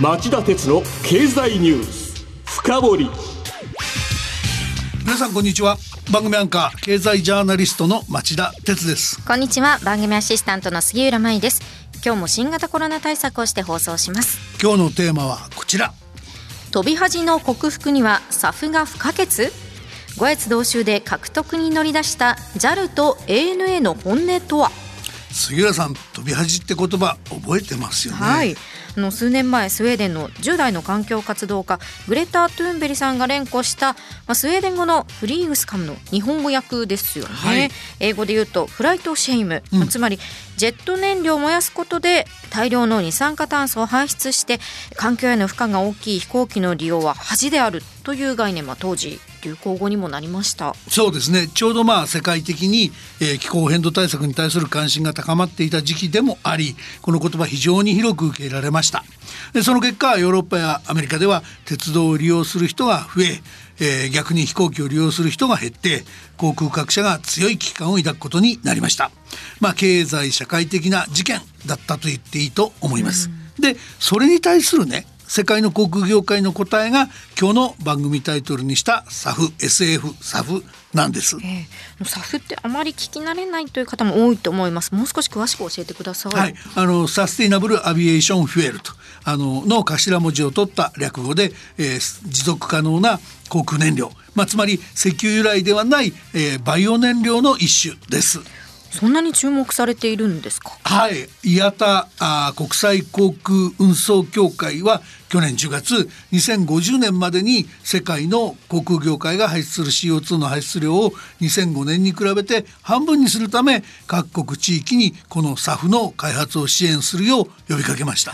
町田鉄の経済ニュース。深掘り。皆さんこんにちは。番組アンカー経済ジャーナリストの町田鉄です。こんにちは。番組アシスタントの杉浦舞です。今日も新型コロナ対策をして放送します。今日のテーマはこちら。飛び恥の克服には SAF が不可欠？五越同州で獲得に乗り出した JAL と ANA の本音とは？杉浦さん飛び恥って言葉覚えてますよね。はい。あの数年前スウェーデンの10代の環境活動家グレタ・トゥーンベリさんが連呼した、まあ、スウェーデン語の flygskam の日本語訳ですよね、はい。英語で言うと flight shame、うん。まあつまりジェット燃料を燃やすことで大量の二酸化炭素を排出して環境への負荷が大きい飛行機の利用は恥であるという概念は当時流行語にもなりました。そうですね。ちょうどまあ世界的に、えー気候変動対策に対する関心が高まっていた時期でもありこの言葉非常に広く受け入れられました。でその結果ヨーロッパやアメリカでは鉄道を利用する人が増ええー逆に飛行機を利用する人が減って航空各社が強い危機感を抱くことになりました。まあ経済社会的な事件だったと言っていいと思います、でそれに対するね世界の航空業界の答えが今日の番組タイトルにした SAF、SF、SAF なんです。ええ、サフってあまり聞き慣れないという方も多いと思います。もう少し詳しく教えてください。はい、あのサステイナブルアビエーションフュエルとあのの頭文字を取った略語で、えー持続可能な航空燃料、まあ、つまり石油由来ではない、えーバイオ燃料の一種です。そんなに注目されているんですか？はい、イアタあー国際航空運送協会は去年10月2050年までに世界の航空業界が排出する CO2 の排出量を2005年に比べて半分にするため各国地域にこの SAF の開発を支援するよう呼びかけました。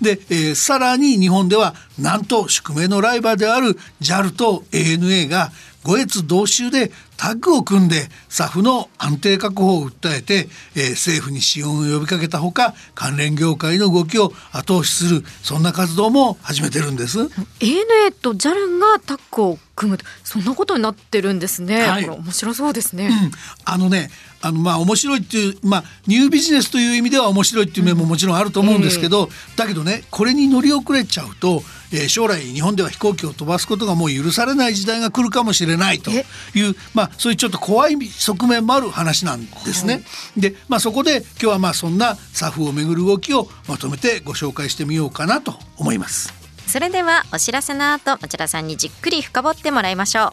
で、えーさらに日本ではなんと宿命のライバルである JAL と ANA が五越同州でタッグを組んで SAF の安定確保を訴えて、えー政府に支援を呼びかけたほか関連業界の動きを後押しするそんな活動も始めてるんです。ANA と JAL がタッグを組むとそんなことになってるんですね。はいこれ面白そうですね。うんあのねあのまあ面白いっていうまあニュービジネスという意味では面白いっていう面ももちろんあると思うんですけど、だけどねこれに乗り遅れちゃうと、えー将来日本では飛行機を飛ばすことがもう許されない時代が来るかもしれないというまあそういうちょっと怖い側面もある話なんですね。でまあそこで今日はまあそんな SAF をめぐる動きをまとめてご紹介してみようかなと思います。それではお知らせの後町田さんにじっくり深掘ってもらいましょ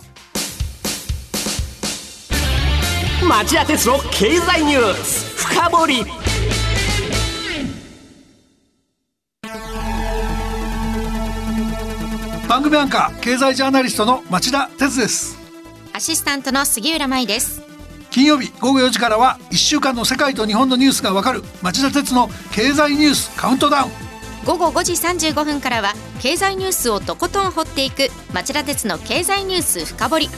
町田鉄の経済ニュース深掘番組アンカー経済ジャーナリストの町田鉄です。う。アシスタントの杉浦舞です。金曜日午後4時からは1週間の世界と日本のニュースがわかる町田鉄の経済ニュースカウントダウン午後5時35分からは経済ニュースをとことん掘っていく町田鉄の経済ニュース深掘り。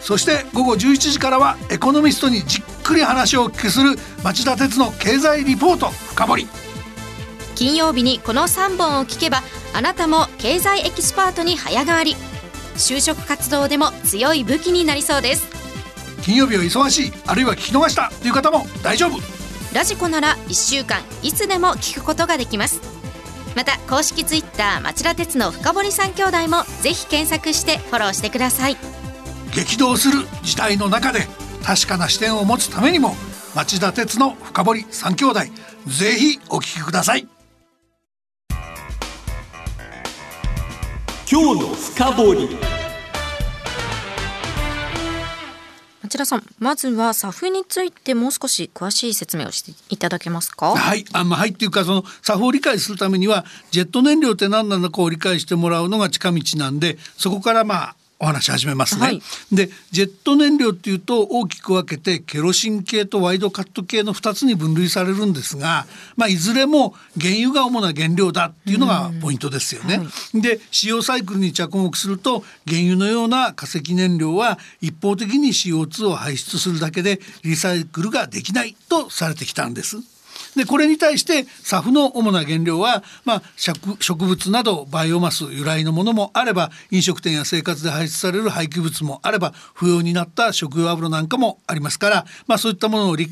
そして午後11時からはエコノミストにじっくり話をお聞きする町田鉄の経済リポート深掘り金曜日にこの3本を聞けばあなたも経済エキスパートに早変わり。就職活動でも強い武器になりそうです。金曜日は忙しいあるいは聞き逃したという方も大丈夫。ラジコなら1週間いつでも聞くことができます。また公式ツイッター町田鉄の深堀三兄弟もぜひ検索してフォローしてください。激動する時代の中で確かな視点を持つためにも町田鉄の深掘り三兄弟ぜひお聞きください今日の深掘り。町田さんまずは SAF についてもう少し詳しい説明をしていただけますか？はい、あまあ、はいっていうかその作法を理解するためにはジェット燃料って何なのかを理解してもらうのが近道なんでそこからまあお話し始めますね。はいでジェット燃料っていうと大きく分けてケロシン系とワイドカット系の2つに分類されるんですが、まあ、いずれも原油が主な原料だっていうのがポイントですよね。で使用サイクルに着目すると原油のような化石燃料は一方的に CO2 を排出するだけでリサイクルができないとされてきたんです。でこれに対して SAF の主な原料は、まあ、植物などバイオマス由来のものもあれば飲食店や生活で排出される廃棄物もあれば不要になった食用油なんかもありますから、まあ、そういったものをリ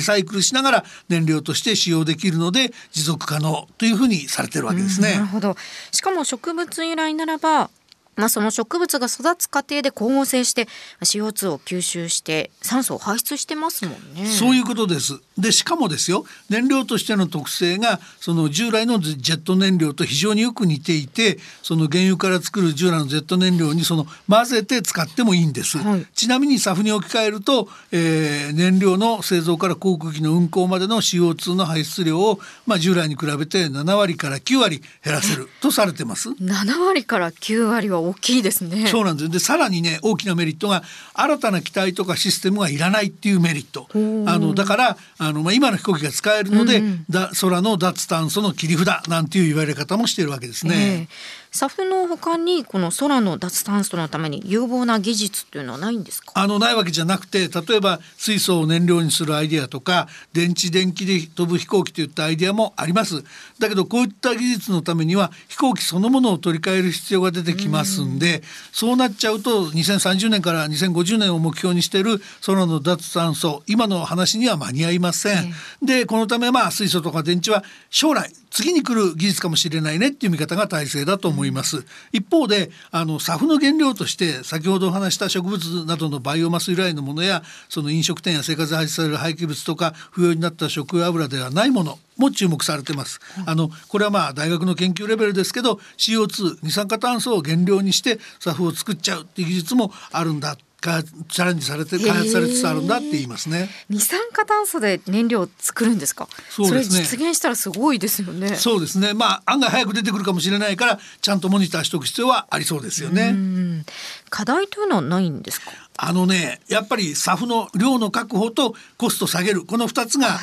サイクルしながら燃料として使用できるので持続可能というふうにされてるわけですね。なるほどしかも植物由来ならばまあ、その植物が育つ過程で光合成して CO2 を吸収して酸素を排出してますもんね。そういうことです。でしかもですよ燃料としての特性がその従来のジェット燃料と非常によく似ていてその原油から作る従来のジェット燃料にその混ぜて使ってもいいんです。はい、ちなみに SAF に置き換えると、えー、燃料の製造から航空機の運航までの CO2 の排出量を、まあ、従来に比べて7割から9割減らせるとされてます。7割から9割は大きいですね。そうなんですでさらにね大きなメリットが新たな機体とかシステムがいらないっていうメリット。あのだからあの、まあ、今の飛行機が使えるので、うん、だ空の脱炭素の切り札なんていう言われ方もしているわけですね。えー SAF の他にこの空の脱炭素のために有望な技術っていうのはないんですか？あのないわけじゃなくて例えば水素を燃料にするアイデアとか電池電気で飛ぶ飛行機といったアイデアもあります。だけどこういった技術のためには飛行機そのものを取り替える必要が出てきますんでそうなっちゃうと2030年から2050年を目標にしている空の脱炭素今の話には間に合いません、でこのためまあ水素とか電池は将来次に来る技術かもしれないねっていう見方が大勢だと思います。一方であの SAF の原料として先ほどお話した植物などのバイオマス由来のものやその飲食店や生活で排出される廃棄物とか不要になった食油油ではないものも注目されてます。あのこれはまあ大学の研究レベルですけど CO2 二酸化炭素を原料にして SAF を作っちゃうっていう技術もあるんだチャレンジされて開発されつつあるんだって言いますね。二酸化炭素で燃料を作るんですか？そうですね。実現したらすごいですよね。そうですね。まあ案外早く出てくるかもしれないからちゃんとモニターしておく必要はありそうですよね。課題というのはないんですか？あのねやっぱり SAF の量の確保とコスト下げる。この2つが、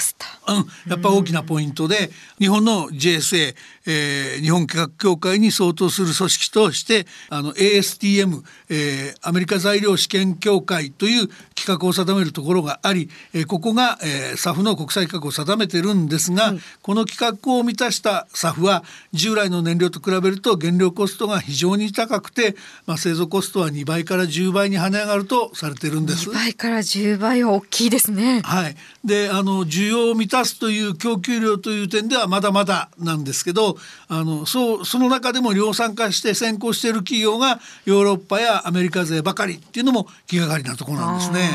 うん、やっぱ大きなポイントで日本の JSA、えー、日本企画協会に相当する組織としてあの ASTM、えー、アメリカ材料試験協会という規格を定めるところがあり、えー、ここが、えー、SAF の国際規格を定めてるんですが、うん、この規格を満たした SAF は従来の燃料と比べると原料コストが非常に高くて、まあ、製造コストは2倍から10倍に跳ね上がるとされてるんです。2倍から10倍は大きいですね。はい。で、あの需要を満たすという供給量という点ではまだまだなんですけど、あのそうその中でも量産化して先行している企業がヨーロッパやアメリカ勢ばかりっていうのも気がかりなところなんですね。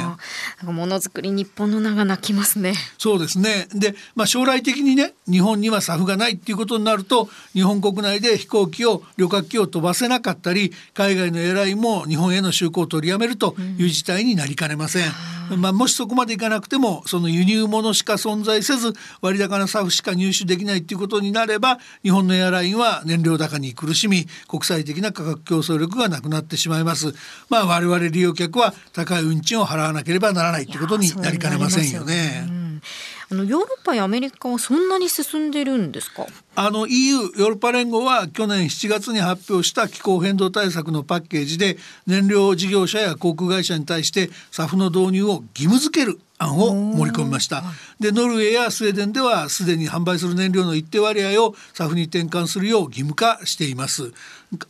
ものづくり日本の名が泣きますね。そうですね。で、まあ将来的にね、日本には SAF がないっていうことになると、日本国内で飛行機を旅客機を飛ばせなかったり、海外のエラインも日本への就航を取りやめるという事態になりかねません。まあ、もしそこまでいかなくてもその輸入物しか存在せず割高なサフしか入手できないということになれば日本のエアラインは燃料高に苦しみ国際的な価格競争力がなくなってしまいます。まあ、我々利用客は高い運賃を払わなければならないということになりかねませんよね。あのヨーロッパやアメリカはそんなに進んでるんですか？あの EU ヨーロッパ連合は去年7月に発表した気候変動対策のパッケージで燃料事業者や航空会社に対して SAF の導入を義務付ける案を盛り込みました。でノルウェーやスウェーデンではすでに販売する燃料の一定割合を SAF に転換するよう義務化しています。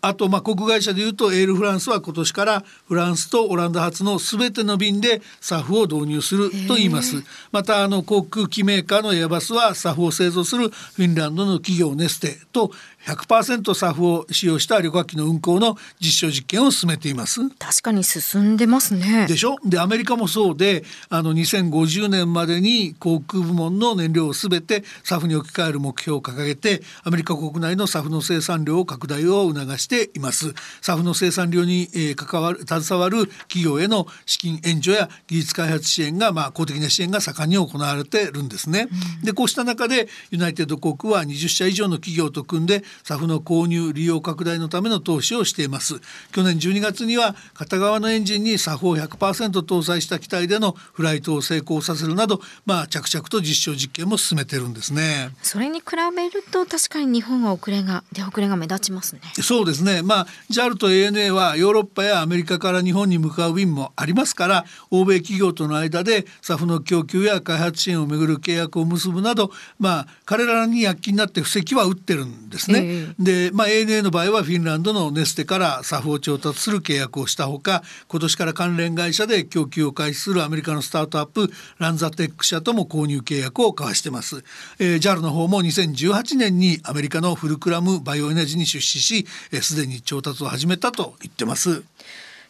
あとまあ国会社でいうとエールフランスは今年からフランスとオランダ発のすべての便で SAF を導入すると言います。またあの航空機メーカーのエアバスは SAF を製造するフィンランドの企業ネステと100%サフを使用した旅客機の運航の実証実験を進めています。確かに進んでますね。でしょ？でアメリカもそうであの2050年までに航空部門の燃料をすべてサフに置き換える目標を掲げてアメリカ国内のサフの生産量を拡大を促しています。サフの生産量に、えー、関わる携わる企業への資金援助や技術開発支援がまあ公的な支援が盛んに行われてるんですね、うん、でこうした中でユナイテッド航空は20社以上の企業と組んで SAF の購入利用拡大のための投資をしています。去年12月には片側のエンジンに SAF を100%搭載した機体でのフライトを成功させるなどまあ着々と実証実験も進めてるんですね。それに比べると確かに日本は遅れが出遅れが目立ちますね。そうですね。まあ JAL と ANA はヨーロッパやアメリカから日本に向かう便もありますから欧米企業との間で SAF の供給や開発支援をめぐる契約を結ぶなどまあ彼らに躍起になって布石は打ってるんですね。えー、で、まあ、ANA の場合はフィンランドのネステから SAF を調達する契約をしたほか今年から関連会社で供給を開始するアメリカのスタートアップランザテック社とも購入契約を交わしてます。えー、JAL の方も2018年にアメリカのフルクラムバイオエナジーに出資しすで、に調達を始めたと言ってます。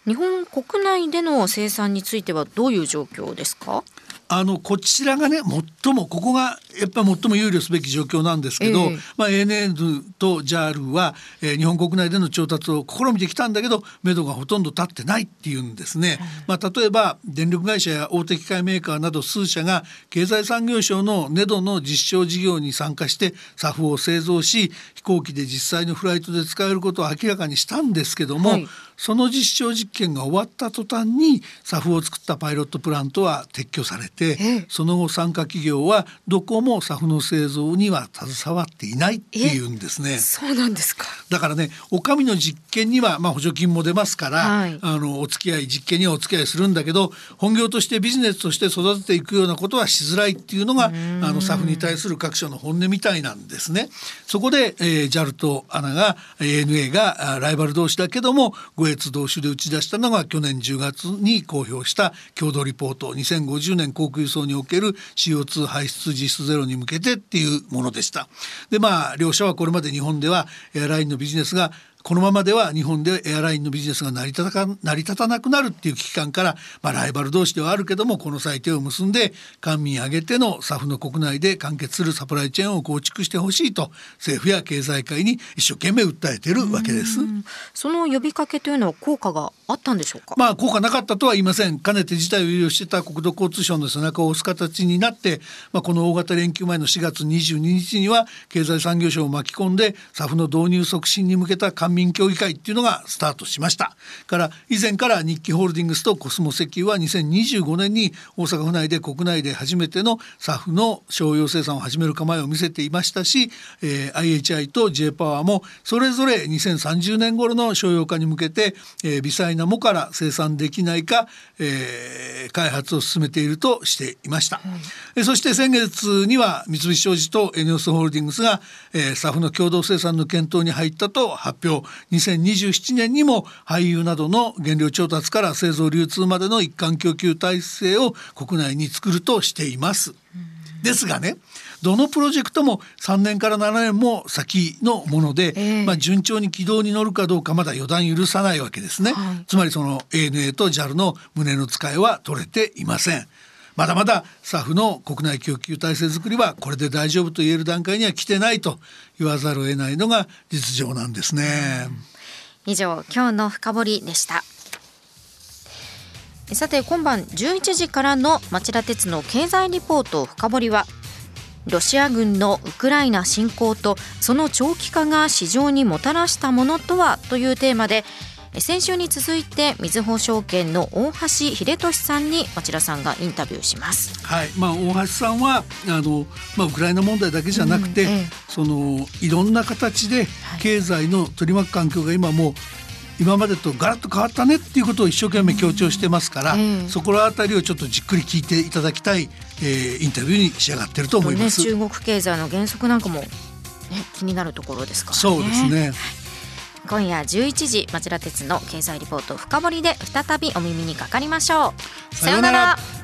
日本国内での生産についてはどういう状況ですか？あのこちらがね最もここがやっぱり最も憂慮すべき状況なんですけど、えー、まあ、ANN と JAL は、えー、日本国内での調達を試みてきたんだけど目処がほとんど立ってないっていうんですね、まあ、例えば電力会社や大手機械メーカーなど数社が経済産業省の NEDO の実証事業に参加して SAF を製造し飛行機で実際のフライトで使えることを明らかにしたんですけども、はいその実証実験が終わった途端に SAF を作ったパイロットプラントは撤去されてその後参加企業はどこも SAF の製造には携わっていないっていうんですね。そうなんですか。だからねお上の実験にはまあ補助金も出ますから、はい、あのお付き合い実験にはお付き合いするんだけど本業としてビジネスとして育てていくようなことはしづらいっていうのがあの SAF に対する各社の本音みたいなんですね。そこで、えー、JAL と ANA が ANA がライバル同士だけどもご越同種で打ち出したのが去年10月に公表した共同リポート2050年航空輸送における CO2 排出実質ゼロに向けてっていうものでした。でまあ両者はこれまで日本ではエアラインのビジネスがこのままでは日本でエアラインのビジネスが成り立た成り立たなくなるっていう危機感から、まあ、ライバル同士ではあるけどもこの際手を結んで官民挙げての SAF の国内で完結するサプライチェーンを構築してほしいと政府や経済界に一生懸命訴えてるわけです。その呼びかけというのは効果があったんでしょうか？まあ効果なかったとは言いません。かねて事態を憂慮してた国土交通省の背中を押す形になって、まあこの大型連休前の4月22日には経済産業省を巻き込んで SAF の導入促進に向けた官民民協議会っていうのがスタートしました。から以前から日記ホールディングスとコスモ石油は2025年に大阪府内で国内で初めての SAF の商用生産を始める構えを見せていましたし、えー、IHI と J パワーもそれぞれ2030年頃の商用化に向けて、えー、微細なもから生産できないか、えー、開発を進めているとしていました、うん、そして先月には三菱商事とエネオスホールディングスが、えー、SAF の共同生産の検討に入ったと発表2027年にも俳優などの原料調達から製造流通までの一貫供給体制を国内に作るとしています。ですがねどのプロジェクトも3年から7年も先のもので、えー、まあ、順調に軌道に乗るかどうかまだ予断許さないわけですね、はい、つまりその ANA と JAL の胸の使いは取れていませんまだまだ SAF の国内供給体制づくりはこれで大丈夫と言える段階には来てないと言わざるを得ないのが実情なんですね。以上今日の深掘りでした。さて今晩11時からの町田鉄の経済リポート深掘りはロシア軍のウクライナ侵攻とその長期化が市場にもたらしたものとはというテーマで先週に続いてみずほ証券の大橋秀俊さんに町田さんがインタビューします。はい、まあ大橋さんはあのまあウクライナ問題だけじゃなくて、うんええ、そのいろんな形で経済の取り巻く環境が今もう今までとガラッと変わったねっていうことを一生懸命強調してますから、うん、そこら辺りをちょっとじっくり聞いていただきたい、えー、インタビューに仕上がってると思います、ね、中国経済の原則なんかも、ね、気になるところですから、ね、そうですね。今夜11時町田鉄の経済リポート深掘りで再びお耳にかかりましょう。さようなら。